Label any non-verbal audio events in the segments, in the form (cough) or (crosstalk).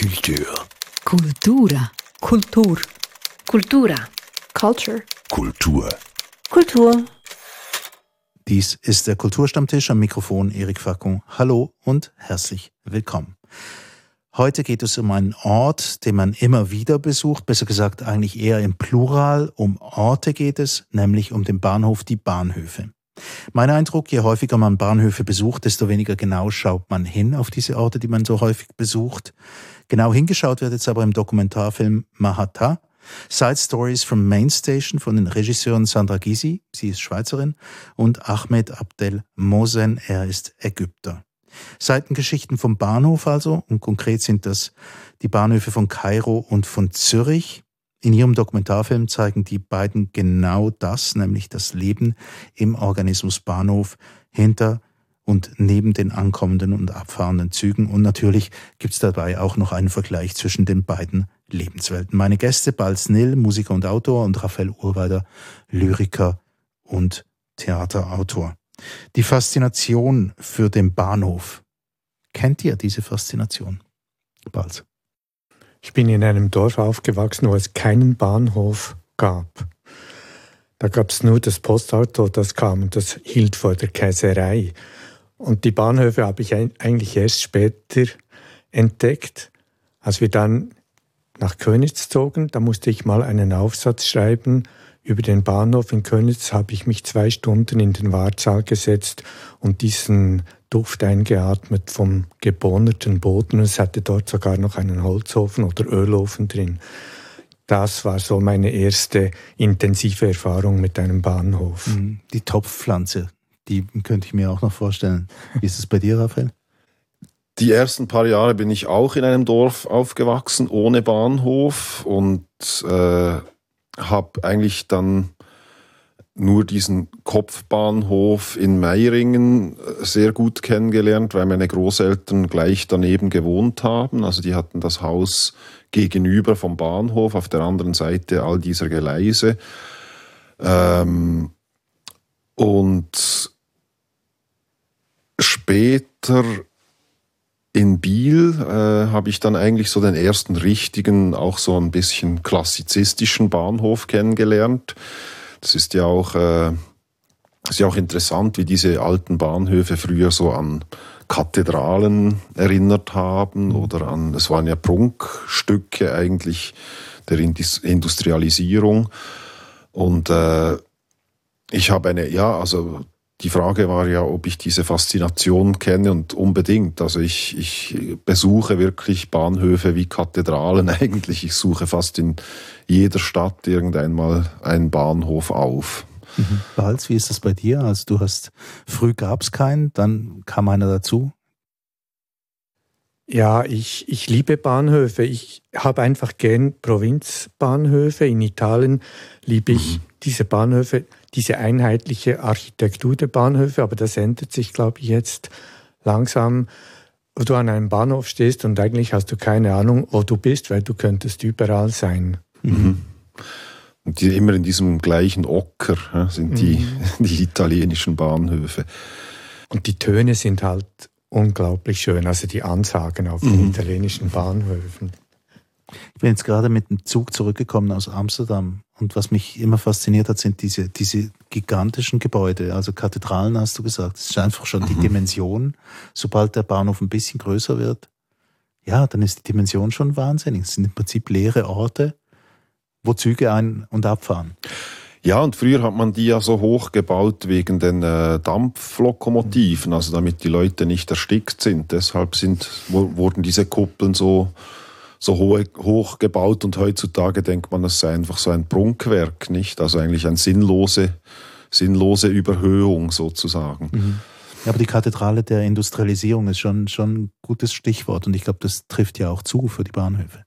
Kultur. Kultura. Kultur. Kultura. Culture. Kultur. Kultur. Dies ist der Kulturstammtisch am Mikrofon Erik Fackung. Hallo und herzlich willkommen. Heute geht es um einen Ort, den man immer wieder besucht, besser gesagt eigentlich eher im Plural. Um Orte geht es, nämlich um den Bahnhof, die Bahnhöfe. Mein Eindruck, je häufiger man Bahnhöfe besucht, desto weniger genau schaut man hin auf diese Orte, die man so häufig besucht. Genau hingeschaut wird jetzt aber im Dokumentarfilm Mahata, Side Stories from Main Station von den Regisseuren Sandra Gysi, sie ist Schweizerin, und Ahmed Abdel Mosen, er ist Ägypter. Seitengeschichten vom Bahnhof also, und konkret sind das die Bahnhöfe von Kairo und von Zürich. In ihrem Dokumentarfilm zeigen die beiden genau das, nämlich das Leben im Organismus Bahnhof hinter und neben den ankommenden und abfahrenden Zügen. Und natürlich gibt es dabei auch noch einen Vergleich zwischen den beiden Lebenswelten. Meine Gäste, Balz Nill, Musiker und Autor, und Raphael Urweider, Lyriker und Theaterautor. Die Faszination für den Bahnhof. Kennt ihr diese Faszination? Balz. Ich bin in einem Dorf aufgewachsen, wo es keinen Bahnhof gab. Da gab es nur das Postauto, das kam und das hielt vor der Käserei. Und die Bahnhöfe habe ich eigentlich erst später entdeckt. Als wir dann nach Könitz zogen, da musste ich mal einen Aufsatz schreiben über den Bahnhof in Könitz, habe ich mich zwei Stunden in den Wartsaal gesetzt und diesen Duft eingeatmet vom gebohnerten Boden. Es hatte dort sogar noch einen Holzofen oder Ölofen drin. Das war so meine erste intensive Erfahrung mit einem Bahnhof. Mhm. Die Topfpflanze, die könnte ich mir auch noch vorstellen. Wie ist es bei dir, Raphael? Die ersten paar Jahre bin ich auch in einem Dorf aufgewachsen, ohne Bahnhof und äh, habe eigentlich dann nur diesen Kopfbahnhof in Meiringen äh, sehr gut kennengelernt, weil meine Großeltern gleich daneben gewohnt haben. Also die hatten das Haus gegenüber vom Bahnhof, auf der anderen Seite all dieser Gleise. Ähm, und später in Biel äh, habe ich dann eigentlich so den ersten richtigen, auch so ein bisschen klassizistischen Bahnhof kennengelernt. Das ist ja auch, äh, ist ja auch interessant, wie diese alten Bahnhöfe früher so an Kathedralen erinnert haben oder an, es waren ja Prunkstücke eigentlich der Industrialisierung. Und äh, ich habe eine, ja, also die Frage war ja, ob ich diese Faszination kenne und unbedingt. Also ich, ich besuche wirklich Bahnhöfe wie Kathedralen (laughs) eigentlich. Ich suche fast in jeder Stadt irgendeinmal einen Bahnhof auf. Mhm. Balz, wie ist das bei dir? Also du hast, früh gab es keinen, dann kam einer dazu. Ja, ich, ich liebe Bahnhöfe. Ich habe einfach gern Provinzbahnhöfe. In Italien liebe ich mhm. diese Bahnhöfe diese einheitliche Architektur der Bahnhöfe, aber das ändert sich, glaube ich, jetzt langsam, wo du an einem Bahnhof stehst und eigentlich hast du keine Ahnung, wo du bist, weil du könntest überall sein. Mhm. Und die, immer in diesem gleichen Ocker ja, sind die, mhm. (laughs) die italienischen Bahnhöfe. Und die Töne sind halt unglaublich schön, also die Ansagen auf den mhm. italienischen Bahnhöfen. Ich bin jetzt gerade mit dem Zug zurückgekommen aus Amsterdam und was mich immer fasziniert hat, sind diese, diese gigantischen Gebäude. Also Kathedralen hast du gesagt. Es ist einfach schon mhm. die Dimension. Sobald der Bahnhof ein bisschen größer wird, ja, dann ist die Dimension schon wahnsinnig. Es sind im Prinzip leere Orte, wo Züge ein- und abfahren. Ja, und früher hat man die ja so hoch gebaut wegen den äh, Dampflokomotiven, also damit die Leute nicht erstickt sind. Deshalb sind, wurden diese Kuppeln so so hohe, hoch gebaut und heutzutage denkt man, es sei einfach so ein Prunkwerk, nicht? Also eigentlich eine sinnlose, sinnlose Überhöhung sozusagen. Mhm. Ja, aber die Kathedrale der Industrialisierung ist schon, schon ein gutes Stichwort und ich glaube, das trifft ja auch zu für die Bahnhöfe.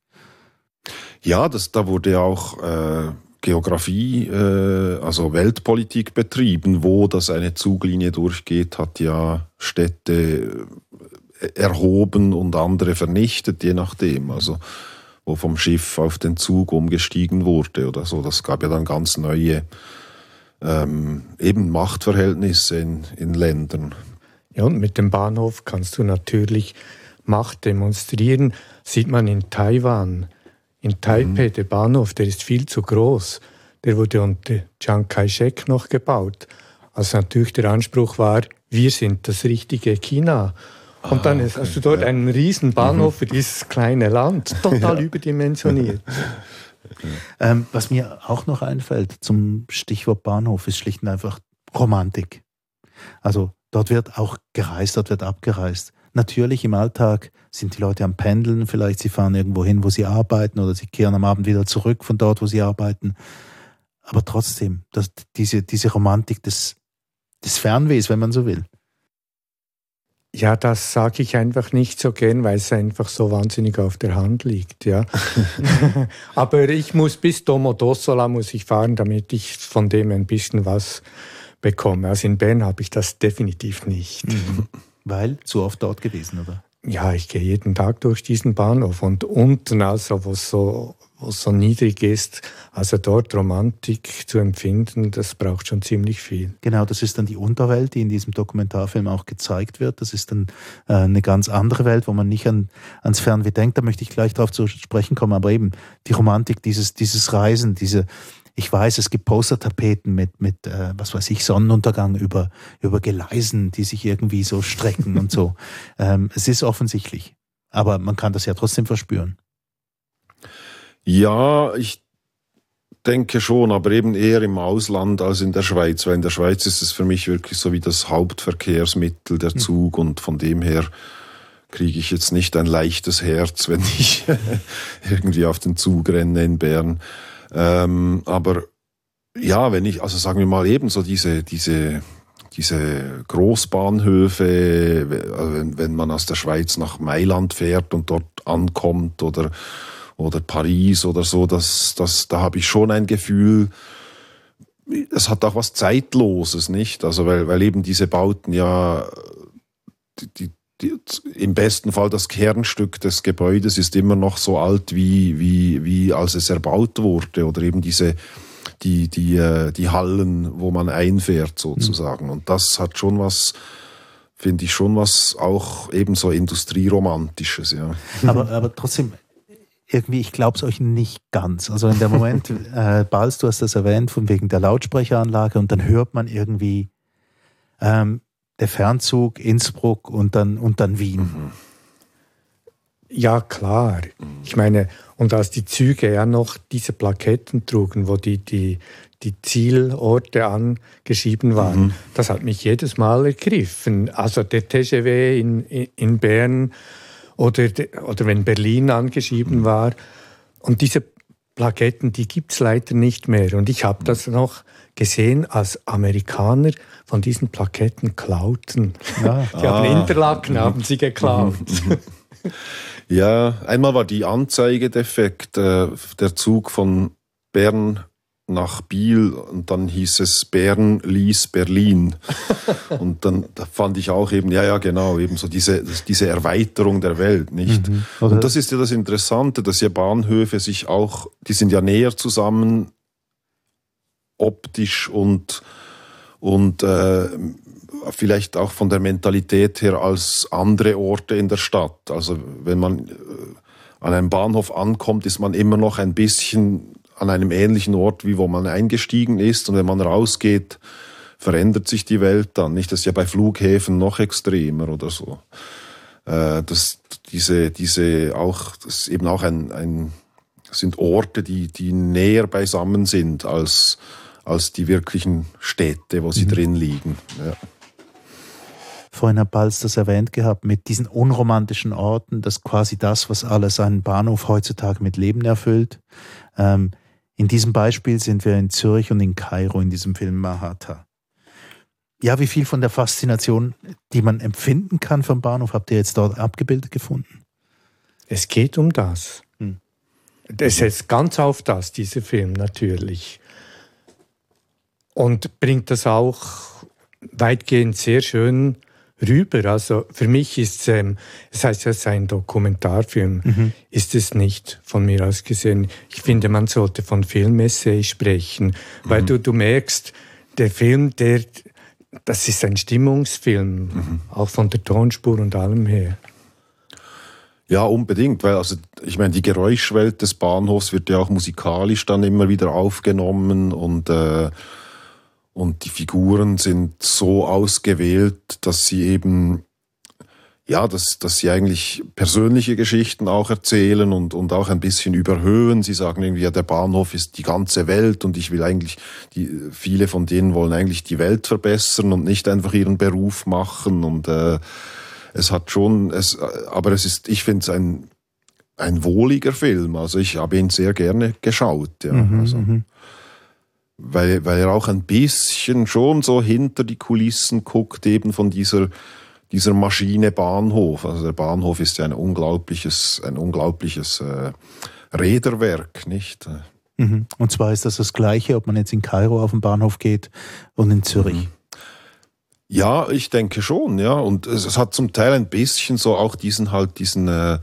Ja, das, da wurde ja auch äh, Geografie, äh, also Weltpolitik betrieben. Wo das eine Zuglinie durchgeht, hat ja Städte erhoben und andere vernichtet, je nachdem. Also wo vom Schiff auf den Zug umgestiegen wurde oder so. Das gab ja dann ganz neue ähm, eben Machtverhältnisse in, in Ländern. Ja, und mit dem Bahnhof kannst du natürlich Macht demonstrieren, sieht man in Taiwan. In Taipei, mhm. der Bahnhof, der ist viel zu groß. Der wurde unter Chiang Kai-shek noch gebaut. Also natürlich der Anspruch war, wir sind das richtige China. Und ah, dann ist, hast du dort ja. einen riesen Bahnhof mhm. für dieses kleine Land, total (laughs) ja. überdimensioniert. Ähm, was mir auch noch einfällt zum Stichwort Bahnhof ist schlicht und einfach Romantik. Also dort wird auch gereist, dort wird abgereist. Natürlich im Alltag sind die Leute am Pendeln, vielleicht sie fahren irgendwo hin, wo sie arbeiten oder sie kehren am Abend wieder zurück von dort, wo sie arbeiten. Aber trotzdem, das, diese, diese Romantik des, des Fernwehs, wenn man so will. Ja, das sage ich einfach nicht so gern, weil es einfach so wahnsinnig auf der Hand liegt, ja. (laughs) Aber ich muss bis Domodossola muss ich fahren, damit ich von dem ein bisschen was bekomme. Also in Bern habe ich das definitiv nicht. Mhm. Weil zu oft dort gewesen, oder? Ja, ich gehe jeden Tag durch diesen Bahnhof und unten, also wo es so, so niedrig ist, also dort Romantik zu empfinden, das braucht schon ziemlich viel. Genau, das ist dann die Unterwelt, die in diesem Dokumentarfilm auch gezeigt wird. Das ist dann äh, eine ganz andere Welt, wo man nicht an, ans Fernweh denkt. Da möchte ich gleich darauf zu sprechen kommen. Aber eben die Romantik, dieses, dieses Reisen, diese, ich weiß, es gibt Postertapeten mit, mit äh, was weiß ich, Sonnenuntergang über, über Gleisen, die sich irgendwie so strecken und so. (laughs) Ähm, es ist offensichtlich. Aber man kann das ja trotzdem verspüren. Ja, ich denke schon, aber eben eher im Ausland als in der Schweiz, weil in der Schweiz ist es für mich wirklich so wie das Hauptverkehrsmittel, der hm. Zug und von dem her kriege ich jetzt nicht ein leichtes Herz, (laughs) wenn ich irgendwie auf den Zug renne in Bern. Ähm, aber ja, wenn ich, also sagen wir mal eben so diese, diese, diese Großbahnhöfe, wenn, wenn man aus der Schweiz nach Mailand fährt und dort ankommt oder, oder Paris oder so, das, das, da habe ich schon ein Gefühl, es hat auch was Zeitloses, nicht? Also weil, weil eben diese Bauten ja die, die, im besten Fall das Kernstück des Gebäudes ist immer noch so alt, wie, wie, wie als es erbaut wurde. Oder eben diese, die, die, äh, die Hallen, wo man einfährt sozusagen. Mhm. Und das hat schon was, finde ich schon was auch eben so Industrieromantisches, ja. Aber, aber trotzdem, irgendwie, ich glaube es euch nicht ganz. Also in dem Moment, (laughs) äh, Balz, du hast das erwähnt, von wegen der Lautsprecheranlage und dann hört man irgendwie, ähm, der Fernzug Innsbruck und dann, und dann Wien. Mhm. Ja, klar. Ich meine, und als die Züge ja noch diese Plaketten trugen, wo die, die, die Zielorte angeschrieben waren, mhm. das hat mich jedes Mal ergriffen. Also der TGW in, in Bern oder, oder wenn Berlin angeschrieben mhm. war. Und diese Plaketten, die gibt es leider nicht mehr. Und ich habe mhm. das noch gesehen, als Amerikaner von diesen Plaketten klauten. Ja. (laughs) Die ah. haben Interlaken, haben sie geklaut. Mhm. Mhm. Ja, einmal war die Anzeige defekt. Äh, der Zug von Bern nach Biel und dann hieß es Bern ließ Berlin. (laughs) und dann da fand ich auch eben, ja, ja, genau, eben so diese, diese Erweiterung der Welt, nicht? Mhm. Und das ist ja das Interessante, dass ja Bahnhöfe sich auch, die sind ja näher zusammen optisch und, und äh, vielleicht auch von der Mentalität her als andere Orte in der Stadt. Also wenn man äh, an einem Bahnhof ankommt, ist man immer noch ein bisschen an einem ähnlichen Ort, wie wo man eingestiegen ist. Und wenn man rausgeht, verändert sich die Welt dann. Nicht, das ist ja bei Flughäfen noch extremer oder so. Äh, das, diese, diese auch, das ist eben auch ein, ein sind Orte, die, die näher beisammen sind als, als die wirklichen Städte, wo sie mhm. drin liegen. Ja. Vorhin hat Balz das erwähnt gehabt, mit diesen unromantischen Orten, dass quasi das, was alles einen Bahnhof heutzutage mit Leben erfüllt. Ähm, in diesem Beispiel sind wir in Zürich und in Kairo in diesem Film Mahata. Ja, wie viel von der Faszination, die man empfinden kann vom Bahnhof, habt ihr jetzt dort abgebildet gefunden? Es geht um das. Hm. Es setzt ganz auf das, dieser Film natürlich und bringt das auch weitgehend sehr schön rüber. Also für mich ist ähm, das heißt ja, es ist ein Dokumentarfilm, mhm. ist es nicht von mir aus gesehen. Ich finde, man sollte von Filmessay sprechen, weil mhm. du, du merkst, der Film, der, das ist ein Stimmungsfilm, mhm. auch von der Tonspur und allem her. Ja, unbedingt, weil also ich meine, die Geräuschwelt des Bahnhofs wird ja auch musikalisch dann immer wieder aufgenommen und äh, und die Figuren sind so ausgewählt, dass sie eben ja, dass, dass sie eigentlich persönliche Geschichten auch erzählen und, und auch ein bisschen überhöhen. Sie sagen irgendwie, ja, der Bahnhof ist die ganze Welt und ich will eigentlich, die, viele von denen wollen eigentlich die Welt verbessern und nicht einfach ihren Beruf machen und äh, es hat schon, es, aber es ist, ich finde es ein, ein wohliger Film. Also ich habe ihn sehr gerne geschaut. Ja. Mhm, also, mhm. Weil, weil er auch ein bisschen schon so hinter die Kulissen guckt, eben von dieser, dieser Maschine Bahnhof. Also der Bahnhof ist ja ein unglaubliches, ein unglaubliches äh, Räderwerk, nicht? Mhm. Und zwar ist das das Gleiche, ob man jetzt in Kairo auf den Bahnhof geht und in Zürich. Mhm. Ja, ich denke schon, ja. Und es, es, hat zum Teil ein bisschen so auch diesen halt diesen äh,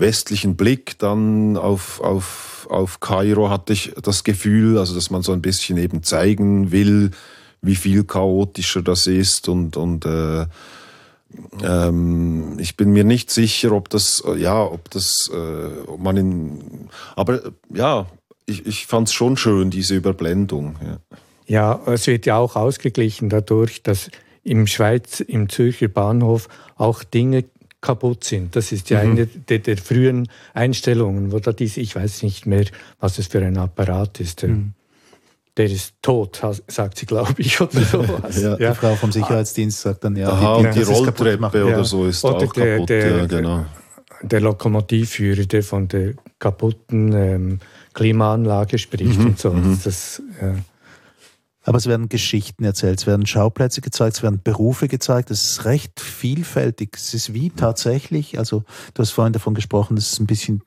westlichen Blick dann auf, auf, auf Kairo hatte ich das Gefühl, also dass man so ein bisschen eben zeigen will, wie viel chaotischer das ist und, und äh, ähm, ich bin mir nicht sicher, ob das, ja, ob das, äh, ob man in, aber ja, ich, ich fand es schon schön, diese Überblendung. Ja. ja, es wird ja auch ausgeglichen dadurch, dass im Schweiz, im Zürcher Bahnhof auch Dinge kaputt sind. Das ist ja mhm. eine der, der, frühen Einstellungen, wo da diese, ich weiß nicht mehr, was es für ein Apparat ist. Mhm. Der ist tot, sagt sie, glaube ich, (laughs) oder sowas. ja, ja. Die Frau vom Sicherheitsdienst sagt dann, ja, Aha, die, die, die Rolltreppe oder so ist oder auch der, kaputt. Der, ja, genau. der Lokomotivführer, der von der kaputten ähm, Klimaanlage spricht mhm. und so. Mhm. Das, ja. Aber es werden Geschichten erzählt, es werden Schauplätze gezeigt, es werden Berufe gezeigt. Es ist recht vielfältig. Es ist wie tatsächlich, also du hast vorhin davon gesprochen, es ist ein bisschen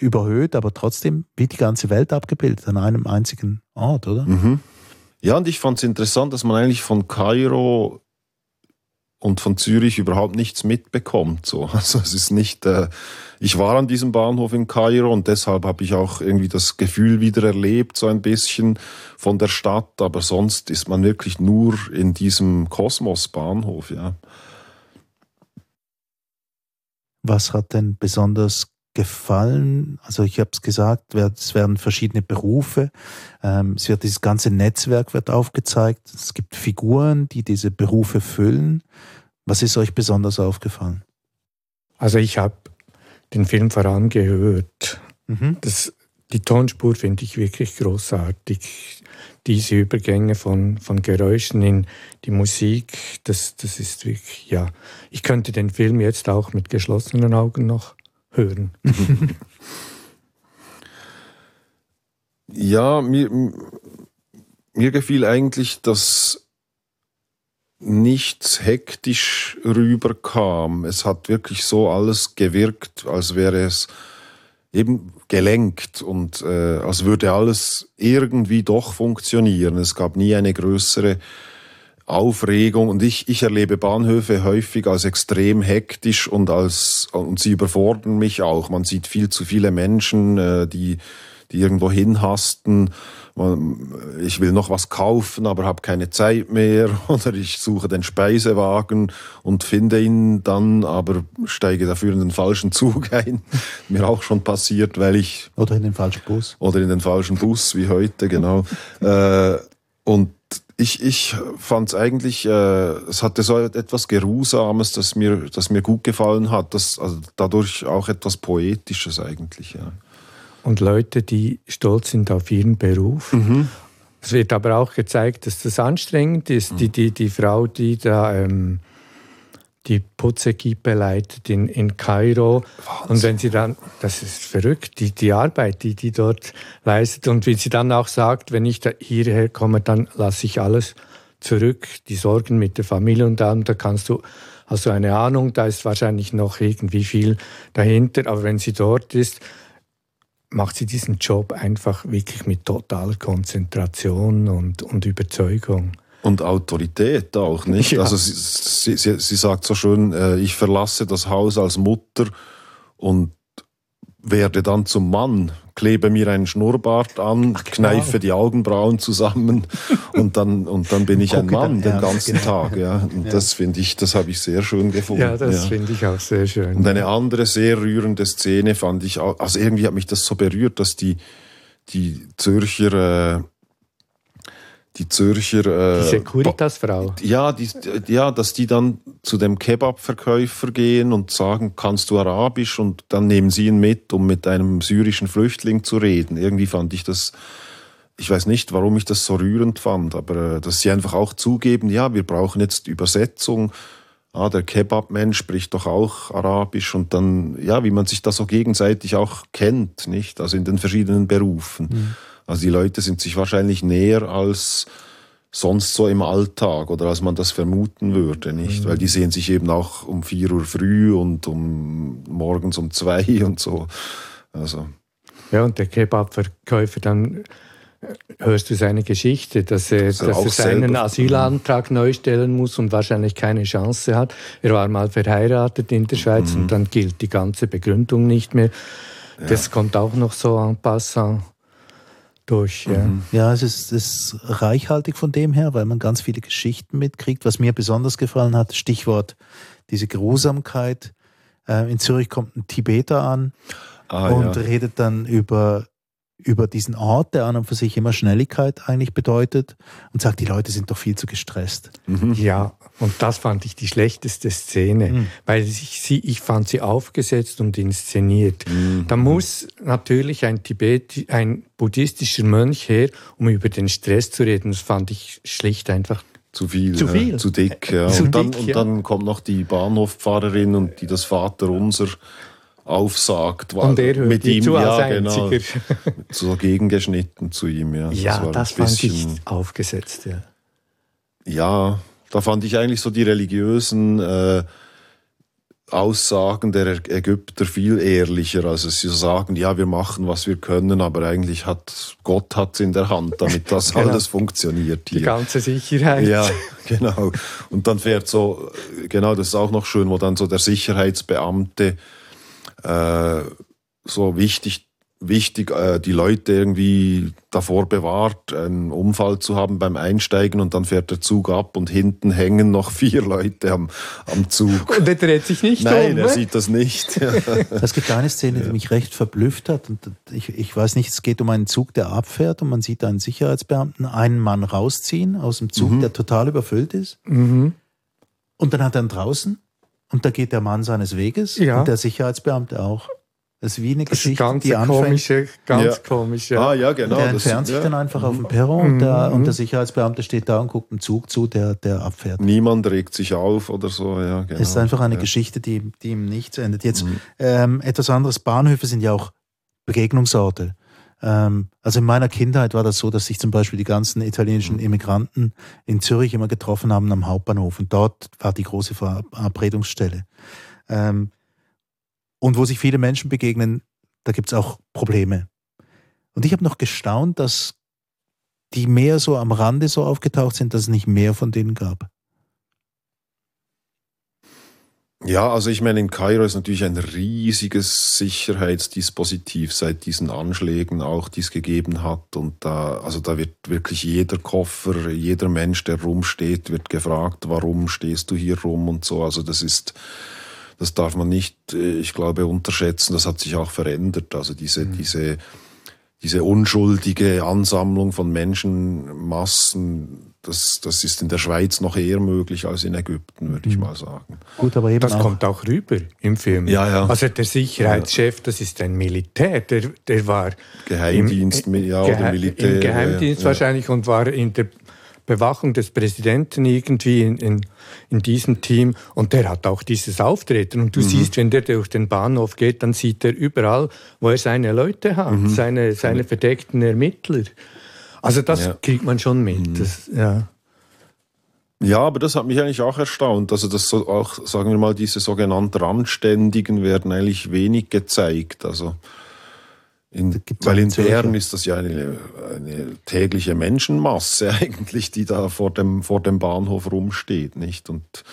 überhöht, aber trotzdem wie die ganze Welt abgebildet an einem einzigen Ort, oder? Mhm. Ja, und ich fand es interessant, dass man eigentlich von Kairo und von Zürich überhaupt nichts mitbekommt. So. (laughs) Also es ist nicht, äh, ich war an diesem Bahnhof in Kairo und deshalb habe ich auch irgendwie das Gefühl wieder erlebt, so ein bisschen von der Stadt, aber sonst ist man wirklich nur in diesem Kosmos-Bahnhof, ja. Was hat denn besonders gefallen? Also ich habe es gesagt, es werden verschiedene Berufe, ähm, es wird dieses ganze Netzwerk wird aufgezeigt, es gibt Figuren, die diese Berufe füllen. Was ist euch besonders aufgefallen? Also ich habe den Film vorangehört. Mhm. Das, die Tonspur finde ich wirklich großartig. Diese Übergänge von, von Geräuschen in die Musik, das, das ist wirklich, ja. Ich könnte den Film jetzt auch mit geschlossenen Augen noch hören. (laughs) ja, mir, mir gefiel eigentlich, dass nichts hektisch rüberkam. Es hat wirklich so alles gewirkt, als wäre es eben gelenkt und äh, als würde alles irgendwie doch funktionieren. Es gab nie eine größere Aufregung und ich, ich erlebe Bahnhöfe häufig als extrem hektisch und als und sie überfordern mich auch. Man sieht viel zu viele Menschen, äh, die die irgendwo hinhasten. Ich will noch was kaufen, aber habe keine Zeit mehr. (laughs) Oder ich suche den Speisewagen und finde ihn dann, aber steige dafür in den falschen Zug (laughs) ein. Mir auch schon passiert, weil ich. Oder in den falschen Bus. Oder in den falschen Bus, wie heute, genau. Äh, und ich, ich fand es eigentlich, äh, es hatte so etwas Geruhsames, das mir, das mir gut gefallen hat. Das, also dadurch auch etwas Poetisches eigentlich. Ja. Und Leute, die stolz sind auf ihren Beruf. Mhm. Es wird aber auch gezeigt, dass das anstrengend ist. Mhm. Die, die, die Frau, die da ähm, die Putzekippe leitet in, in Kairo. Wahnsinn. Und wenn sie dann, das ist verrückt, die, die Arbeit, die die dort leistet. Und wie sie dann auch sagt, wenn ich da hierher komme, dann lasse ich alles zurück, die Sorgen mit der Familie und dann, da kannst du, also eine Ahnung, da ist wahrscheinlich noch irgendwie viel dahinter, aber wenn sie dort ist, macht sie diesen Job einfach wirklich mit totaler Konzentration und, und Überzeugung. Und Autorität auch, nicht? (laughs) Ja. Also sie, sie, sie sagt so schön, äh, ich verlasse das Haus als Mutter und werde dann zum Mann, klebe mir einen Schnurrbart an, Ach, genau. kneife die Augenbrauen zusammen (laughs) und dann, und dann bin ich ein Mann den ganzen genau. Tag. Ja. Und ja. das finde ich, das habe ich sehr schön gefunden. Ja, das ja. finde ich auch sehr schön. Und eine andere sehr rührende Szene fand ich auch, also irgendwie hat mich das so berührt, dass die, die Zürcher äh, die Zürcher. Äh, die Securitas-Frau. Ja, die, ja, dass die dann zu dem Kebab-Verkäufer gehen und sagen, kannst du Arabisch? Und dann nehmen sie ihn mit, um mit einem syrischen Flüchtling zu reden. Irgendwie fand ich das. Ich weiß nicht, warum ich das so rührend fand, aber äh, dass sie einfach auch zugeben, ja, wir brauchen jetzt Übersetzung. Ah, der Kebab-Mensch spricht doch auch Arabisch und dann, ja, wie man sich da so gegenseitig auch kennt, nicht? Also in den verschiedenen Berufen. Mhm. Also die Leute sind sich wahrscheinlich näher als sonst so im Alltag oder als man das vermuten würde, nicht? Mhm. Weil die sehen sich eben auch um vier Uhr früh und um morgens um zwei (laughs) und so. Also. Ja, und der Kebabverkäufer dann äh, hörst du seine Geschichte, dass er, dass er, dass er seinen Asylantrag neu stellen muss und wahrscheinlich keine Chance hat. Er war mal verheiratet in der Schweiz mhm. und dann gilt die ganze Begründung nicht mehr. Ja. Das kommt auch noch so en passant durch. Ja, mhm. ja es, ist, es ist reichhaltig von dem her, weil man ganz viele Geschichten mitkriegt. Was mir besonders gefallen hat, Stichwort diese Grusamkeit. Äh, in Zürich kommt ein Tibeter an ah, und ja. redet dann über über diesen Ort, der an und für sich immer Schnelligkeit eigentlich bedeutet und sagt, die Leute sind doch viel zu gestresst. Mhm. Ja, und das fand ich die schlechteste Szene, mhm. weil ich, sie, ich fand sie aufgesetzt und inszeniert. Mhm. Da muss natürlich ein Tibet, ein buddhistischer Mönch her, um über den Stress zu reden. Das fand ich schlicht einfach zu viel, zu, viel. Ja, zu dick. Ja. Zu und, dann, dick, und dann kommt noch die Bahnhofpfarrerin und die das Vaterunser aufsagt. Und er hört mit ihm, zu ja, als genau, (laughs) so gegengeschnitten zu ihm. Ja, ja das, das fand ich aufgesetzt. Ja. ja, da fand ich eigentlich so die religiösen äh, Aussagen der Ägypter viel ehrlicher. Also sie sagen, ja, wir machen, was wir können, aber eigentlich hat Gott hat in der Hand, damit (laughs) das genau. alles funktioniert hier. Die ganze Sicherheit. Ja, genau. Und dann fährt so, genau, das ist auch noch schön, wo dann so der Sicherheitsbeamte äh, so wichtig, wichtig äh, die Leute irgendwie davor bewahrt, einen Unfall zu haben beim Einsteigen und dann fährt der Zug ab und hinten hängen noch (laughs) vier Leute am, am Zug. Und er dreht sich nicht Nein, um. er ne? sieht das nicht. (laughs) es gibt eine Szene, die mich recht verblüfft hat. Und ich, ich weiß nicht, es geht um einen Zug, der abfährt und man sieht einen Sicherheitsbeamten einen Mann rausziehen aus dem Zug, mhm. der total überfüllt ist. Mhm. Und dann hat er ihn draußen und da geht der Mann seines Weges ja. und der Sicherheitsbeamte auch. Das ist wie eine das Geschichte, ganz die anfängt. Komische, ganz ja. komisch, ja. Ah, ja, genau. Der entfernt das, sich dann einfach auf dem Perron mhm. und, der, und der Sicherheitsbeamte steht da und guckt dem Zug zu, der, der abfährt. Niemand regt sich auf oder so, ja, genau. Es ist einfach eine Geschichte, die, die ihm nichts endet. Jetzt mhm. ähm, etwas anderes. Bahnhöfe sind ja auch Begegnungsorte. Ähm, also in meiner Kindheit war das so, dass sich zum Beispiel die ganzen italienischen mhm. Immigranten in Zürich immer getroffen haben am Hauptbahnhof und dort war die große Verabredungsstelle. Ähm, und wo sich viele Menschen begegnen, da gibt es auch Probleme. Und ich habe noch gestaunt, dass die mehr so am Rande so aufgetaucht sind, dass es nicht mehr von denen gab. Ja, also ich meine, in Kairo ist natürlich ein riesiges Sicherheitsdispositiv seit diesen Anschlägen auch, die es gegeben hat. Und da, also da wird wirklich jeder Koffer, jeder Mensch, der rumsteht, wird gefragt, warum stehst du hier rum und so. Also das ist, das darf man nicht, äh, ich glaube, unterschätzen. Das hat sich auch verändert. Also diese, mhm. diese, diese unschuldige Ansammlung von Menschenmassen, das, das ist in der Schweiz noch eher möglich als in Ägypten, würde ich mhm. mal sagen. Gut, aber eben das auch kommt auch rüber im Film. Ja, ja. Also der Sicherheitschef, das ist ein Militär, der, der war Geheimdienst, im, ja, oder Militär. Im Geheimdienst ja. wahrscheinlich und war in der Bewachung des Präsidenten irgendwie in, in, in, diesem Team und der hat auch dieses Auftreten und du mhm. siehst, wenn der durch den Bahnhof geht, dann sieht er überall, wo er seine Leute hat, mhm. seine, seine verdeckten Ermittler. Also das ja. kriegt man schon mit. Mhm. Das, ja. Ja, aber das hat mich eigentlich auch erstaunt. Also, dass so auch, sagen wir mal, diese sogenannten Randständigen werden eigentlich wenig gezeigt. Also, in, weil in Bern ist das ja eine, eine, tägliche Menschenmasse (laughs) eigentlich, die da vor dem, vor dem Bahnhof rumsteht, nicht? Und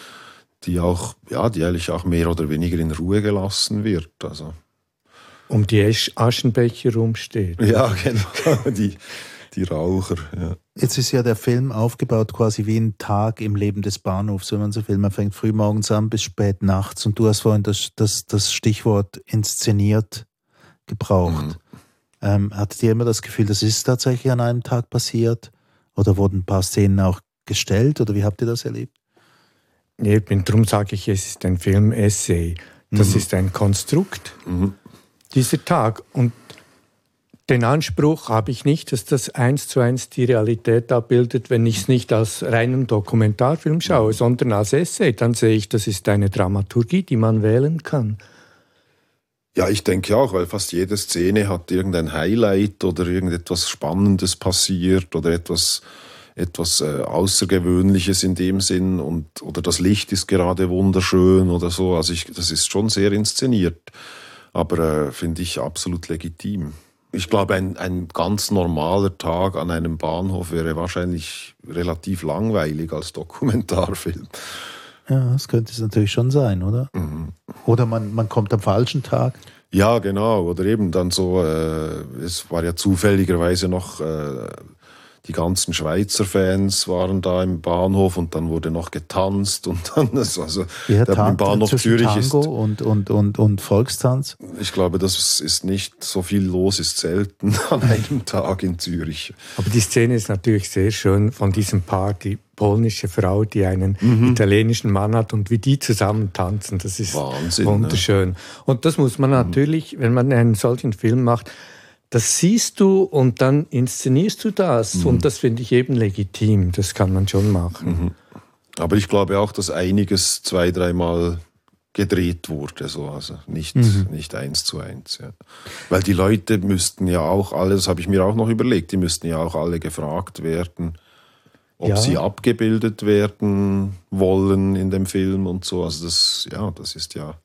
die auch, ja, die eigentlich auch mehr oder weniger in Ruhe gelassen wird. Also. um die Aschenbecher rumsteht. Ja, (laughs) genau, die, die Raucher. Ja. Jetzt ist ja der Film aufgebaut quasi wie ein Tag im Leben des Bahnhofs, wenn man so will. Man fängt früh morgens an bis spät nachts und du hast vorhin das, das, das Stichwort inszeniert gebraucht. Mhm. Ähm, hattet ihr immer das Gefühl, das ist tatsächlich an einem Tag passiert? Oder wurden ein paar Szenen auch gestellt oder wie habt ihr das erlebt? Nee, darum sage ich, es ist ein Film-Essay. Das mhm. ist ein Konstrukt, mhm. dieser Tag. Und den Anspruch habe ich nicht, dass das eins zu eins die Realität abbildet, wenn ich es nicht als reinen Dokumentarfilm schaue, sondern als Essay. Dann sehe ich, das ist eine Dramaturgie, die man wählen kann. Ja, ich denke auch, weil fast jede Szene hat irgendein Highlight oder irgendetwas Spannendes passiert oder etwas etwas äh, Außergewöhnliches in dem Sinn und oder das Licht ist gerade wunderschön oder so. Also ich, das ist schon sehr inszeniert, aber äh, finde ich absolut legitim. Ich glaube, ein, ein ganz normaler Tag an einem Bahnhof wäre wahrscheinlich relativ langweilig als Dokumentarfilm. Ja, das könnte es natürlich schon sein, oder? Mhm. Oder man, man kommt am falschen Tag. Ja, genau. Oder eben dann so, äh, es war ja zufälligerweise noch äh, die ganzen Schweizer Fans waren da im Bahnhof und dann wurde noch getanzt und dann (laughs) also ja, der Tan Bahnhof Zürich Tango ist und und und und Volkstanz. Ich glaube, das ist nicht so viel los ist selten (laughs) an einem Tag in Zürich. Aber die Szene ist natürlich sehr schön von diesem Paar, die polnische Frau, die einen mhm. italienischen Mann hat und wie die zusammen tanzen, das ist Wahnsinn, wunderschön. Ne? Und das muss man mhm. natürlich, wenn man einen solchen Film macht, das siehst du und dann inszenierst du das. Mhm. Und das finde ich eben legitim. Das kann man schon machen. Mhm. Aber ich glaube auch, dass einiges zwei, dreimal gedreht wurde, so also nicht, mhm. nicht eins zu eins. Ja. Weil die Leute müssten ja auch alle, das habe ich mir auch noch überlegt, die müssten ja auch alle gefragt werden, ob ja. sie abgebildet werden wollen in dem Film und so. Also das, ja, das ist ja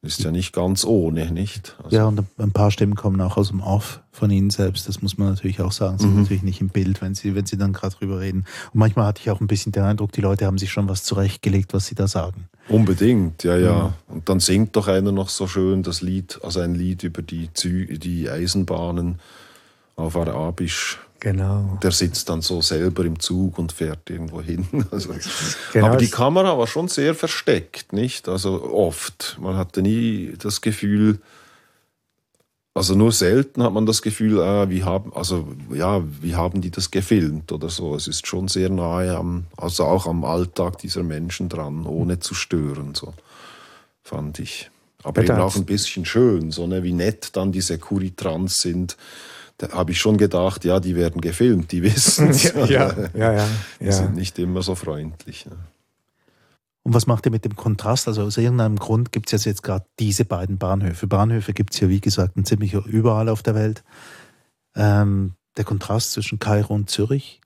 ist ja nicht ganz ohne, nicht? Also ja, und ein paar Stimmen kommen auch aus dem Off von Ihnen selbst. Das muss man natürlich auch sagen. Sie sind mhm. natürlich nicht im Bild, wenn Sie, wenn Sie dann gerade drüber reden. Und manchmal hatte ich auch ein bisschen den Eindruck, die Leute haben sich schon was zurechtgelegt, was Sie da sagen. Unbedingt, ja, ja. Mhm. Und dann singt doch einer noch so schön das Lied, also ein Lied über die, Zü die Eisenbahnen auf Arabisch. Genau. Der sitzt dann so selber im Zug und fährt irgendwo hin. (laughs) Also, genau. Aber die Kamera war schon sehr versteckt, nicht? Also oft. Man hatte nie das Gefühl, also nur selten hat man das Gefühl, ah, wie haben, also ja, wie haben die das gefilmt oder so. Es ist schon sehr nahe am, also auch am Alltag dieser Menschen dran, ohne zu stören, so fand ich. Aber eben auch ein bisschen schön, so ne, wie nett dann diese Kuritrans sind da habe ich schon gedacht, ja, die werden gefilmt, die wissen es. (laughs) ja, ja, ja, (laughs) ja, Die sind nicht immer so freundlich. Ne? Und was macht ihr mit dem Kontrast? Also aus irgendeinem Grund gibt es jetzt gerade diese beiden Bahnhöfe. Bahnhöfe gibt es ja, wie gesagt, ziemlich überall auf der Welt. Ähm, der Kontrast zwischen Kairo und Zürich?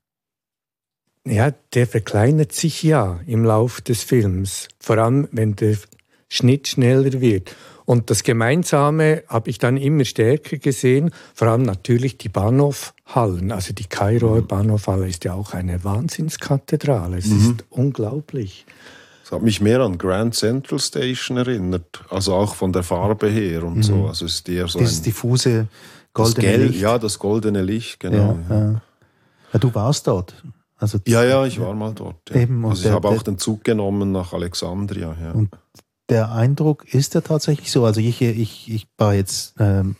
Ja, der verkleinert sich ja im Lauf des Films. Vor allem, wenn der Schnitt schneller wird. Und das Gemeinsame habe ich dann immer stärker gesehen, vor allem natürlich die Bahnhofhallen. Also die Kairoer mhm. Bahnhofhalle ist ja auch eine Wahnsinnskathedrale. Es mhm. ist unglaublich. Es hat mich mehr an Grand Central Station erinnert, also auch von der Farbe her und mhm. so. Also es ist eher so Dieses diffuse goldene Gel Licht. Ja, das goldene Licht, genau. Ja, ja. ja du warst dort. Also, ja, ja, ich war mal dort. Ja. Eben, also ich habe auch den Zug genommen nach Alexandria. Ja. Und der Eindruck ist ja tatsächlich so. Also ich, ich, ich war jetzt ähm,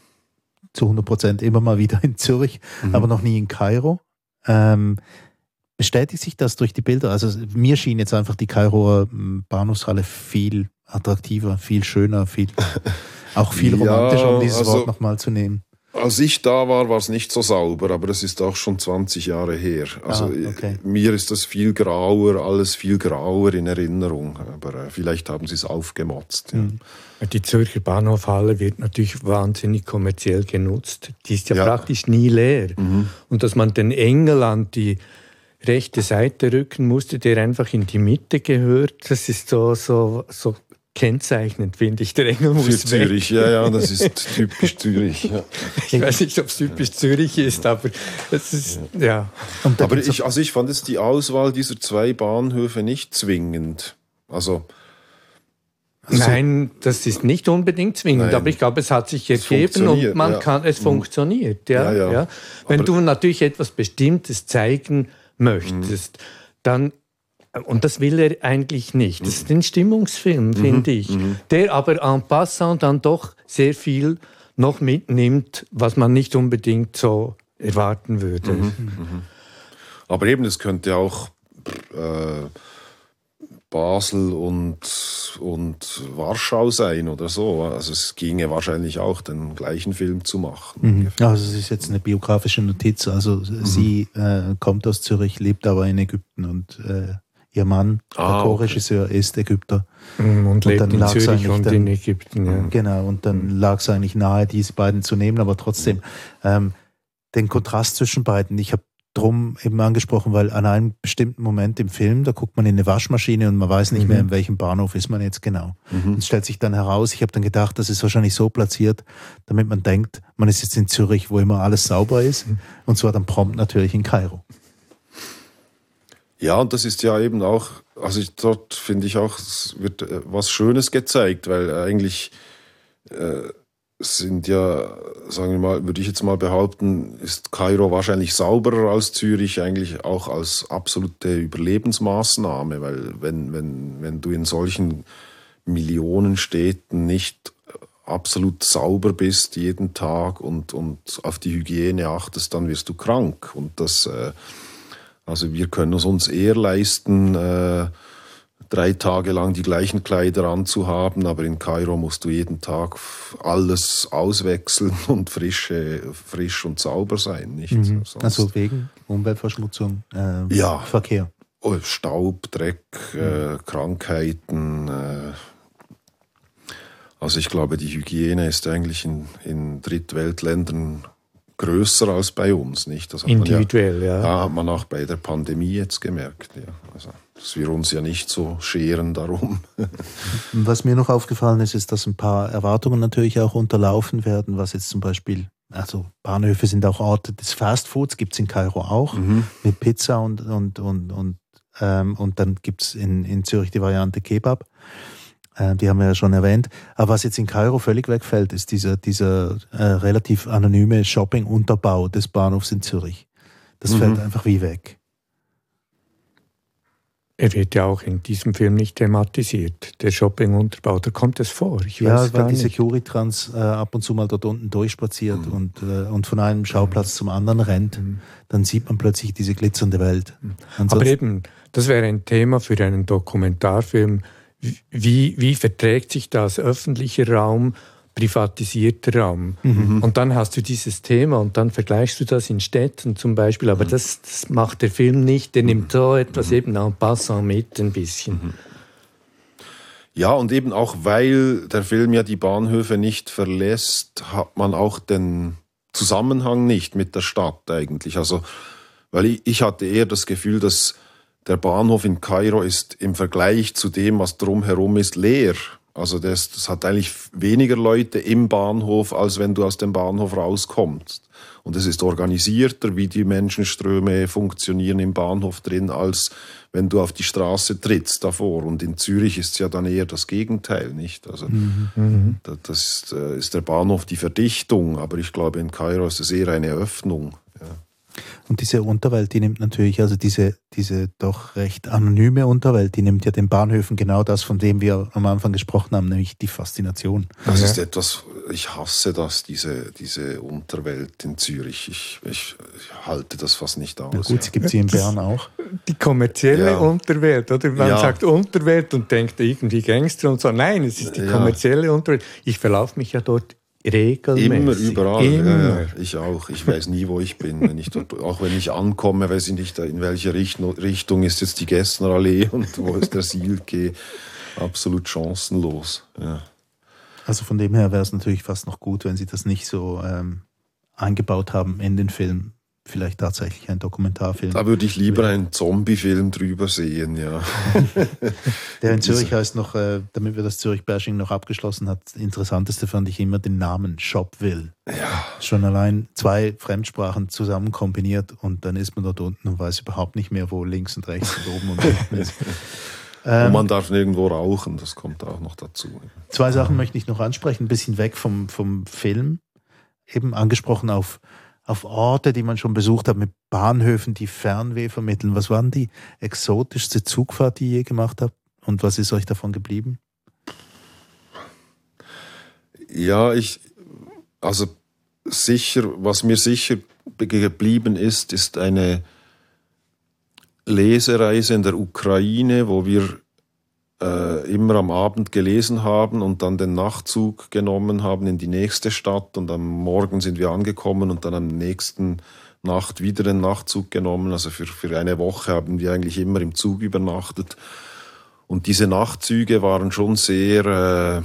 zu 100 Prozent immer mal wieder in Zürich, mhm. aber noch nie in Kairo. Ähm, bestätigt sich das durch die Bilder? Also mir schien jetzt einfach die Kairoer hm, Bahnhofshalle viel attraktiver, viel schöner, viel (laughs) auch viel romantischer, um dieses also, Wort nochmal zu nehmen. Als ich da war, war es nicht so sauber, aber das ist auch schon 20 Jahre her. Also ah, okay. mir ist das viel grauer, alles viel grauer in Erinnerung. Aber äh, vielleicht haben sie es aufgemotzt. Ja. Hm. Die Zürcher Bahnhofhalle wird natürlich wahnsinnig kommerziell genutzt. Die ist ja, ja. praktisch nie leer. Mhm. Und dass man den Engel an die rechte Seite rücken musste, der einfach in die Mitte gehört, das ist so, so, so kennzeichnend, finde ich. Der Engel muss Für Zürich, weg. ja, ja, das ist typisch Zürich. Ja. (laughs) Ich weiß nicht, ob es typisch Zürich ist, aber es ist, ja. ja. Aber ich, also ich fand jetzt die Auswahl dieser zwei Bahnhöfe nicht zwingend. Also, Also Nein, das ist nicht unbedingt zwingend, Nein. aber ich glaube, es hat sich ergeben und man ja. kann, es mhm. funktioniert. Ja, ja, ja. Wenn aber du natürlich etwas Bestimmtes zeigen möchtest, mhm. dann und das will er eigentlich nicht. Das ist ein Stimmungsfilm, mhm. finde ich, mhm. der aber en passant dann doch sehr viel noch mitnimmt, was man nicht unbedingt so erwarten würde. Mhm. mhm. Aber eben, es könnte auch äh, Basel und, und Warschau sein oder so. Also es ginge wahrscheinlich auch, den gleichen Film zu machen. Mhm. Also es ist jetzt eine biografische Notiz. Also mhm. sie äh, kommt aus Zürich, lebt aber in Ägypten und äh, ihr Mann, ah, der Co-Regisseur, okay. ist Ägypter. Mhm, und, und lebt in Zürich und dann, in Ägypten. Ja. Genau, und dann lag es eigentlich nahe, diese beiden zu nehmen, aber trotzdem ähm, den Kontrast zwischen beiden. Ich habe drum eben angesprochen, weil an einem bestimmten Moment im Film, da guckt man in eine Waschmaschine und man weiß nicht mhm. mehr, in welchem Bahnhof ist man jetzt genau. Mhm. Es stellt sich dann heraus, ich habe dann gedacht, das ist wahrscheinlich so platziert, damit man denkt, man ist jetzt in Zürich, wo immer alles sauber ist. Mhm. Und zwar dann prompt natürlich in Kairo. Ja, und das ist ja eben auch, also ich, dort finde ich auch, es wird äh, was Schönes gezeigt, weil eigentlich äh, sind ja, sagen wir mal, würde ich jetzt mal behaupten, ist Kairo wahrscheinlich sauberer als Zürich, eigentlich auch als absolute Überlebensmaßnahme, weil wenn, wenn, wenn du in solchen Millionenstädten nicht absolut sauber bist jeden Tag und, und auf die Hygiene achtest, dann wirst du krank. Und das äh, also wir können es uns eher leisten, äh, drei Tage lang die gleichen Kleider anzuhaben, aber in Kairo musst du jeden Tag alles auswechseln (laughs) und frische, frisch und sauber sein. Nicht? Mhm. Also wegen Umweltverschmutzung, äh, ja. Verkehr. Oh, Staub, Dreck, äh, Krankheiten. Äh, also ich glaube, die Hygiene ist eigentlich in, in Drittweltländern größer als bei uns, nicht? Das Individuell, ja, ja. Ja, hat man auch bei der Pandemie jetzt gemerkt, ja. Also, dass wir uns ja nicht so scheren darum. (laughs) was mir noch aufgefallen ist, ist, dass ein paar Erwartungen natürlich auch unterlaufen werden, was jetzt zum Beispiel, also Bahnhöfe sind auch Orte des Fastfoods, gibt es in Kairo auch, mhm. mit Pizza und, und, und, und, ähm, und dann gibt es in, in Zürich die Variante Kebab. Äh, die haben wir ja schon erwähnt. Aber was jetzt in Kairo völlig wegfällt, ist dieser, dieser äh, relativ anonyme Shopping-Unterbau des Bahnhofs in Zürich. Das mhm. fällt einfach wie weg. Er wird ja auch in diesem Film nicht thematisiert, der Shopping-Unterbau. Da kommt es vor. Ich ja, weil die Securitrans äh, ab und zu mal dort unten durchspaziert mhm. und, äh, und von einem Schauplatz zum anderen rennt. Mhm. Dann sieht man plötzlich diese glitzernde Welt. Mhm. Aber eben, das wäre ein Thema für einen Dokumentarfilm, wie, wie verträgt sich das öffentlicher Raum, privatisierter Raum? Mhm. Und dann hast du dieses Thema und dann vergleichst du das in Städten zum Beispiel, aber mhm. das, das, macht der Film nicht, der nimmt so etwas mhm. eben en passant mit ein bisschen. Mhm. Ja, und eben auch weil der Film ja die Bahnhöfe nicht verlässt, hat man auch den Zusammenhang nicht mit der Stadt eigentlich. Also, weil ich, ich hatte eher das Gefühl, dass der Bahnhof in Kairo ist im Vergleich zu dem, was drumherum ist, leer. Also das, das hat eigentlich weniger Leute im Bahnhof, als wenn du aus dem Bahnhof rauskommst. Und es ist organisierter, wie die Menschenströme funktionieren im Bahnhof drin, als wenn du auf die Straße trittst davor. Und in Zürich ist es ja dann eher das Gegenteil, nicht? Also mhm. mhm. das ist, äh, ist der Bahnhof die Verdichtung, aber ich glaube in Kairo ist es eher eine Öffnung. Ja. Und diese Unterwelt, die nimmt natürlich, also diese, diese doch recht anonyme Unterwelt, die nimmt ja den Bahnhöfen genau das, von dem wir am Anfang gesprochen haben, nämlich die Faszination. Das ja. ist etwas, ich hasse das, diese, diese Unterwelt in Zürich. Ich, ich, ich halte das fast nicht aus. Na gut, es gibt sie in Bern auch. Die kommerzielle ja. Unterwelt, oder? Man ja. sagt Unterwelt und denkt irgendwie Gangster und so. Nein, es ist die kommerzielle Unterwelt. Ich verlaufe mich ja dort Regelmäßig. Immer, überall. Immer. Ja, ich auch. Ich weiß nie, wo ich bin. Wenn ich dort, auch wenn ich ankomme, weiß ich nicht, in welche Richtung ist jetzt die Gessnerallee (laughs) und wo ist der Silke. Absolut chancenlos. Ja. Also von dem her wäre es natürlich fast noch gut, wenn sie das nicht so ähm, eingebaut haben in den Film vielleicht tatsächlich ein Dokumentarfilm. Da würde ich lieber einen Zombie-Film drüber sehen, ja. (laughs) Der in Zürich heißt noch, äh, damit wir das Zürich-Bashing noch abgeschlossen hat, das Interessanteste fand ich immer den Namen Shopville. Ja. Schon allein zwei Fremdsprachen zusammen kombiniert und dann ist man dort unten und weiß überhaupt nicht mehr, wo links und rechts und oben und unten ist. Ähm, (laughs) und man darf nirgendwo rauchen, das kommt auch noch dazu. Zwei Sachen möchte ich noch ansprechen, ein bisschen weg vom, vom Film. Eben angesprochen auf, auf Orte, die man schon besucht hat, mit Bahnhöfen, die Fernweh vermitteln. Was waren die exotischste Zugfahrt, die ihr je gemacht habt? Und was ist euch davon geblieben? Ja, ich, also sicher, was mir sicher geblieben ist, ist eine Lesereise in der Ukraine, wo wir äh, immer am Abend gelesen haben und dann den Nachtzug genommen haben in die nächste Stadt und am Morgen sind wir angekommen und dann am nächsten Nacht wieder den Nachtzug genommen. Also für, für eine Woche haben wir eigentlich immer im Zug übernachtet. Und diese Nachtzüge waren schon sehr, äh,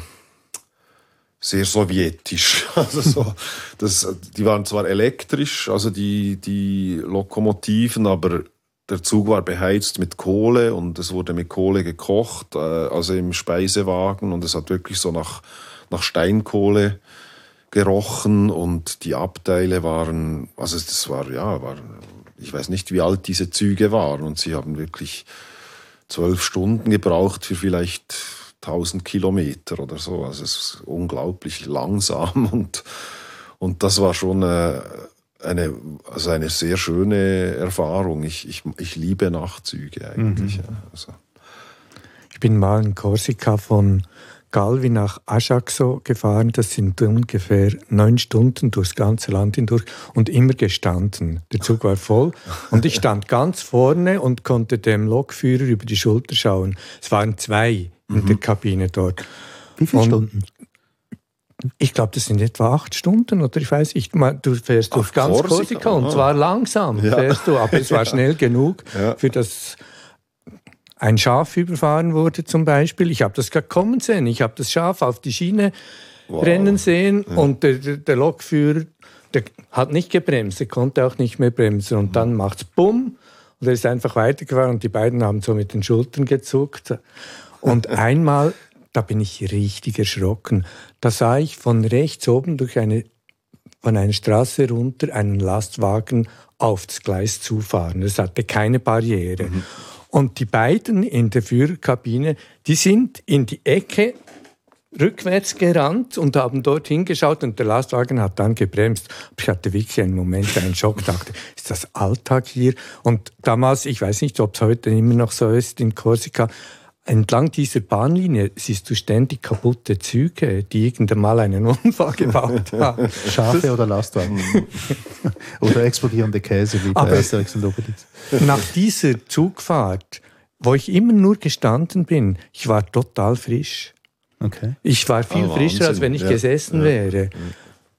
sehr sowjetisch. (laughs) Also so, das, die waren zwar elektrisch, also die, die Lokomotiven, aber der Zug war beheizt mit Kohle und es wurde mit Kohle gekocht, äh, also im Speisewagen und es hat wirklich so nach, nach Steinkohle gerochen und die Abteile waren, also das war, ja, war, ich weiß nicht, wie alt diese Züge waren und sie haben wirklich zwölf Stunden gebraucht für vielleicht 1000 Kilometer oder so. Also es ist unglaublich langsam (laughs) und, und das war schon äh, eine, also eine sehr schöne Erfahrung. Ich, ich, ich liebe Nachtzüge eigentlich. Mhm. Also. Ich bin mal in Korsika von Galvi nach Ajaccio gefahren. Das sind ungefähr neun Stunden durchs ganze Land hindurch und immer gestanden. Der Zug war voll (laughs) und ich stand ganz vorne und konnte dem Lokführer über die Schulter schauen. Es waren zwei in mhm. der Kabine dort. Wie viele und Stunden? Ich glaube, das sind etwa acht Stunden oder ich weiß nicht. Du fährst durch ganz Korsika und zwar langsam ja. fährst du, aber es war (laughs) schnell genug ja. für das ein Schaf überfahren wurde zum Beispiel. Ich habe das gerade kommen sehen. Ich habe das Schaf auf die Schiene wow. rennen sehen ja. und der, der, der, Lokführer der hat nicht gebremst, der konnte auch nicht mehr bremsen. Und mhm. dann macht's Bumm und er ist einfach weitergefahren und die beiden haben so mit den Schultern gezuckt. Und (laughs) einmal da bin ich richtig erschrocken. Da sah ich von rechts oben durch eine, von einer Straße runter einen Lastwagen aufs Gleis zufahren. Es hatte keine Barriere. Mhm. Und die beiden in der Führerkabine, die sind in die Ecke rückwärts gerannt und haben dort hingeschaut und der Lastwagen hat dann gebremst. Ich hatte wirklich einen Moment, einen Schock, dachte, ist das Alltag hier? Und damals, ich weiß nicht, ob es heute immer noch so ist in Korsika, entlang dieser Bahnlinie siehst du ständig kaputte Züge, die irgendwann mal einen Unfall gebaut (laughs) haben. Schafe oder Lastwagen. (laughs) oder explodierende Käse wie bei Asterix und Obelix. Nach dieser Zugfahrt, wo ich immer nur gestanden bin, ich war total frisch. Okay. Ich war viel oh, frischer, als wenn ich ja. gesessen ja. wäre.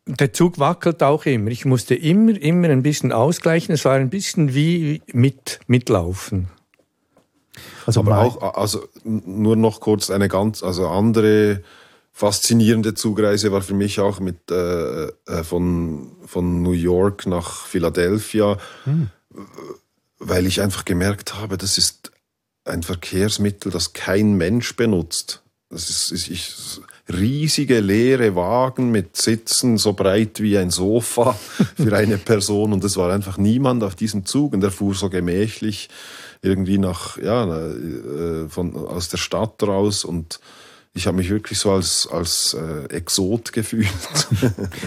Der Zug wackelt auch immer. Ich musste immer, immer ein bisschen ausgleichen. Es war ein bisschen wie mit, mitlaufen. Also Aber auch, also nur noch kurz eine ganz, also andere faszinierende Zugreise war für mich auch mit äh, äh, von, von New York nach Philadelphia, hm. weil ich einfach gemerkt habe, das ist ein Verkehrsmittel, das kein Mensch benutzt. Das ist, ist ich, riesige leere Wagen mit Sitzen so breit wie ein Sofa (laughs) für eine Person und es war einfach niemand auf diesem Zug und er fuhr so gemächlich irgendwie nach, ja, äh, von, aus der Stadt raus und ich habe mich wirklich so als, als äh, Exot (laughs) gefühlt.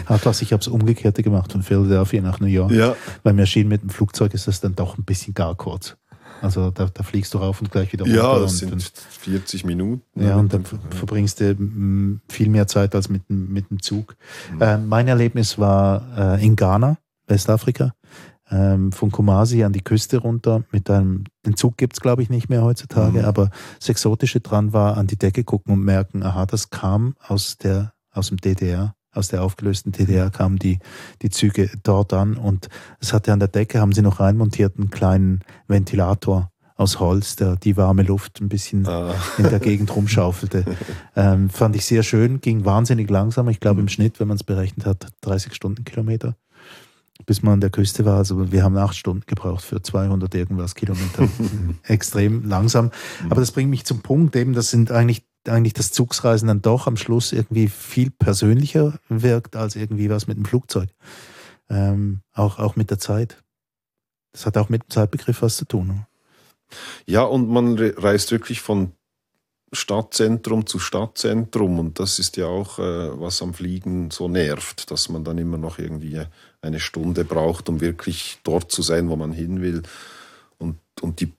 Atlas, ich habe es umgekehrte gemacht von Philadelphia nach New York. Ja. Weil mir erschien, mit dem Flugzeug ist das dann doch ein bisschen gar kurz. Also da, da fliegst du rauf und gleich wieder runter. Ja, das sind und, 40 Minuten. Ja, und dann verbringst du viel mehr Zeit als mit, mit dem Zug. Mhm. Äh, mein Erlebnis war äh, in Ghana, Westafrika ähm, von Kumasi an die Küste runter mit einem, den Zug gibt's glaube ich nicht mehr heutzutage, mhm. aber das Exotische dran war, an die Decke gucken und merken, aha, das kam aus der, aus dem DDR, aus der aufgelösten DDR kamen die, die Züge dort an und es hatte an der Decke, haben sie noch reinmontiert, einen kleinen Ventilator aus Holz, der die warme Luft ein bisschen ah. in der Gegend rumschaufelte. (laughs) Ähm, fand ich sehr schön, ging wahnsinnig langsam. Ich glaube im Schnitt, wenn man es berechnet hat, 30 Stundenkilometer bis man an der Küste war. Also wir haben acht Stunden gebraucht für 200 irgendwas Kilometer. (laughs) Extrem langsam. Aber das bringt mich zum Punkt eben, das sind eigentlich eigentlich das Zugsreisen dann doch am Schluss irgendwie viel persönlicher wirkt als irgendwie was mit dem Flugzeug. Ähm, auch, auch mit der Zeit. Das hat auch mit dem Zeitbegriff was zu tun. Ja, und man reist wirklich von Stadtzentrum zu Stadtzentrum. Und das ist ja auch, äh, was am Fliegen so nervt, dass man dann immer noch irgendwie eine Stunde braucht, um wirklich dort zu sein, wo man hin will. Und, und die,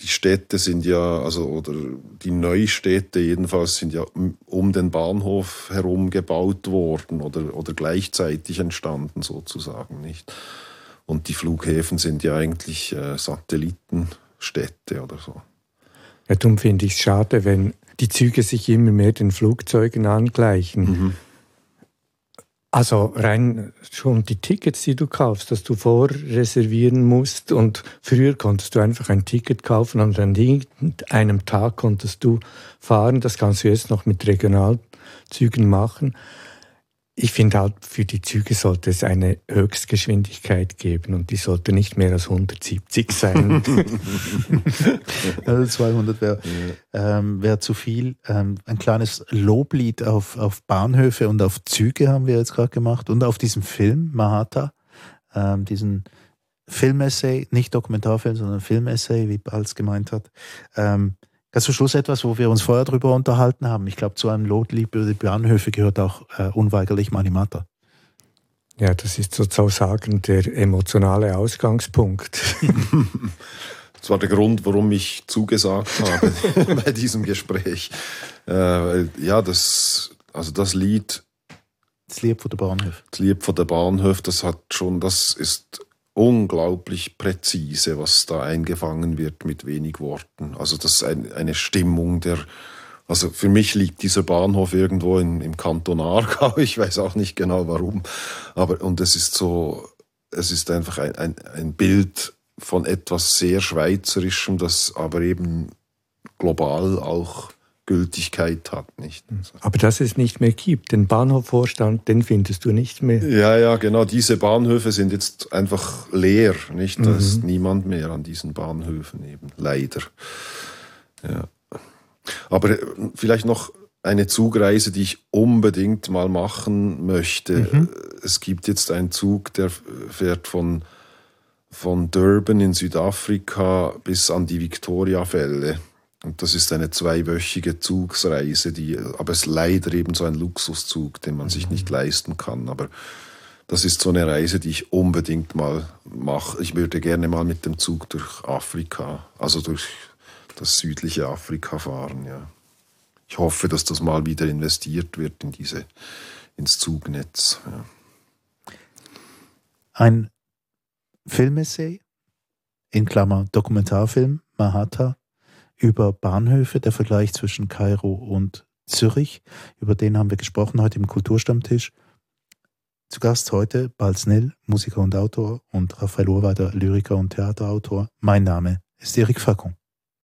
die Städte sind ja, also, oder die Neustädte jedenfalls sind ja um den Bahnhof herum gebaut worden oder, oder gleichzeitig entstanden sozusagen, nicht? Und die Flughäfen sind ja eigentlich äh, Satellitenstädte oder so. Ja, darum finde ich es schade, wenn die Züge sich immer mehr den Flugzeugen angleichen. Mhm. Also rein schon die Tickets, die du kaufst, dass du vorreservieren musst. Und früher konntest du einfach ein Ticket kaufen und an einem Tag konntest du fahren. Das kannst du jetzt noch mit Regionalzügen machen. Ich finde halt, für die Züge sollte es eine Höchstgeschwindigkeit geben und die sollte nicht mehr als 170 sein. (laughs) also 200 wäre ähm, wär zu viel. Ähm, ein kleines Loblied auf, auf Bahnhöfe und auf Züge haben wir jetzt gerade gemacht und auf diesem Film Mahata, ähm, diesen Filmessay, nicht Dokumentarfilm, sondern Filmessay, wie Balz gemeint hat. Ähm, Ganz zum Schluss etwas, wo wir uns vorher darüber unterhalten haben. Ich glaube, zu einem Lotlied über die Bahnhöfe gehört auch äh, unweigerlich Manimata. Ja, das ist sozusagen der emotionale Ausgangspunkt. (laughs) das war der Grund, warum ich zugesagt habe (laughs) bei diesem Gespräch. Äh, ja, das, also das Lied. Das Lied von der Bahnhof. Das Lied von der Bahnhof, das hat schon, das ist unglaublich präzise, was da eingefangen wird mit wenig Worten. Also das ist ein, eine Stimmung der, also für mich liegt dieser Bahnhof irgendwo in, im Kanton Aargau, (laughs) ich weiß auch nicht genau warum, aber und es ist so, es ist einfach ein, ein, ein Bild von etwas sehr Schweizerischem, das aber eben global auch Gültigkeit hat, nicht? Aber dass es nicht mehr gibt, den Bahnhofvorstand, den findest du nicht mehr. Ja, ja, genau. Diese Bahnhöfe sind jetzt einfach leer, nicht? Da mhm. ist niemand mehr an diesen Bahnhöfen eben, leider. Ja. Aber äh, vielleicht noch eine Zugreise, die ich unbedingt mal machen möchte. Mhm. Es gibt jetzt einen Zug, der fährt von, von Durban in Südafrika bis an die Victoria-Fälle. Und das ist eine zweiwöchige Zugsreise, die, aber es ist leider eben so ein Luxuszug, den man sich nicht leisten kann. Aber das ist so eine Reise, die ich unbedingt mal mache. Ich würde gerne mal mit dem Zug durch Afrika, also durch das südliche Afrika fahren, ja. Ich hoffe, dass das mal wieder investiert wird in diese, ins Zugnetz. Ja. Ein Filmessay, in Klammer Dokumentarfilm, Mahata, über Bahnhöfe, der Vergleich zwischen Kairo und Zürich. Über den haben wir gesprochen heute im Kulturstammtisch. Zu Gast heute Balznell, Musiker und Autor und Raphael Urweider, Lyriker und Theaterautor. Mein Name ist Erik Fackung.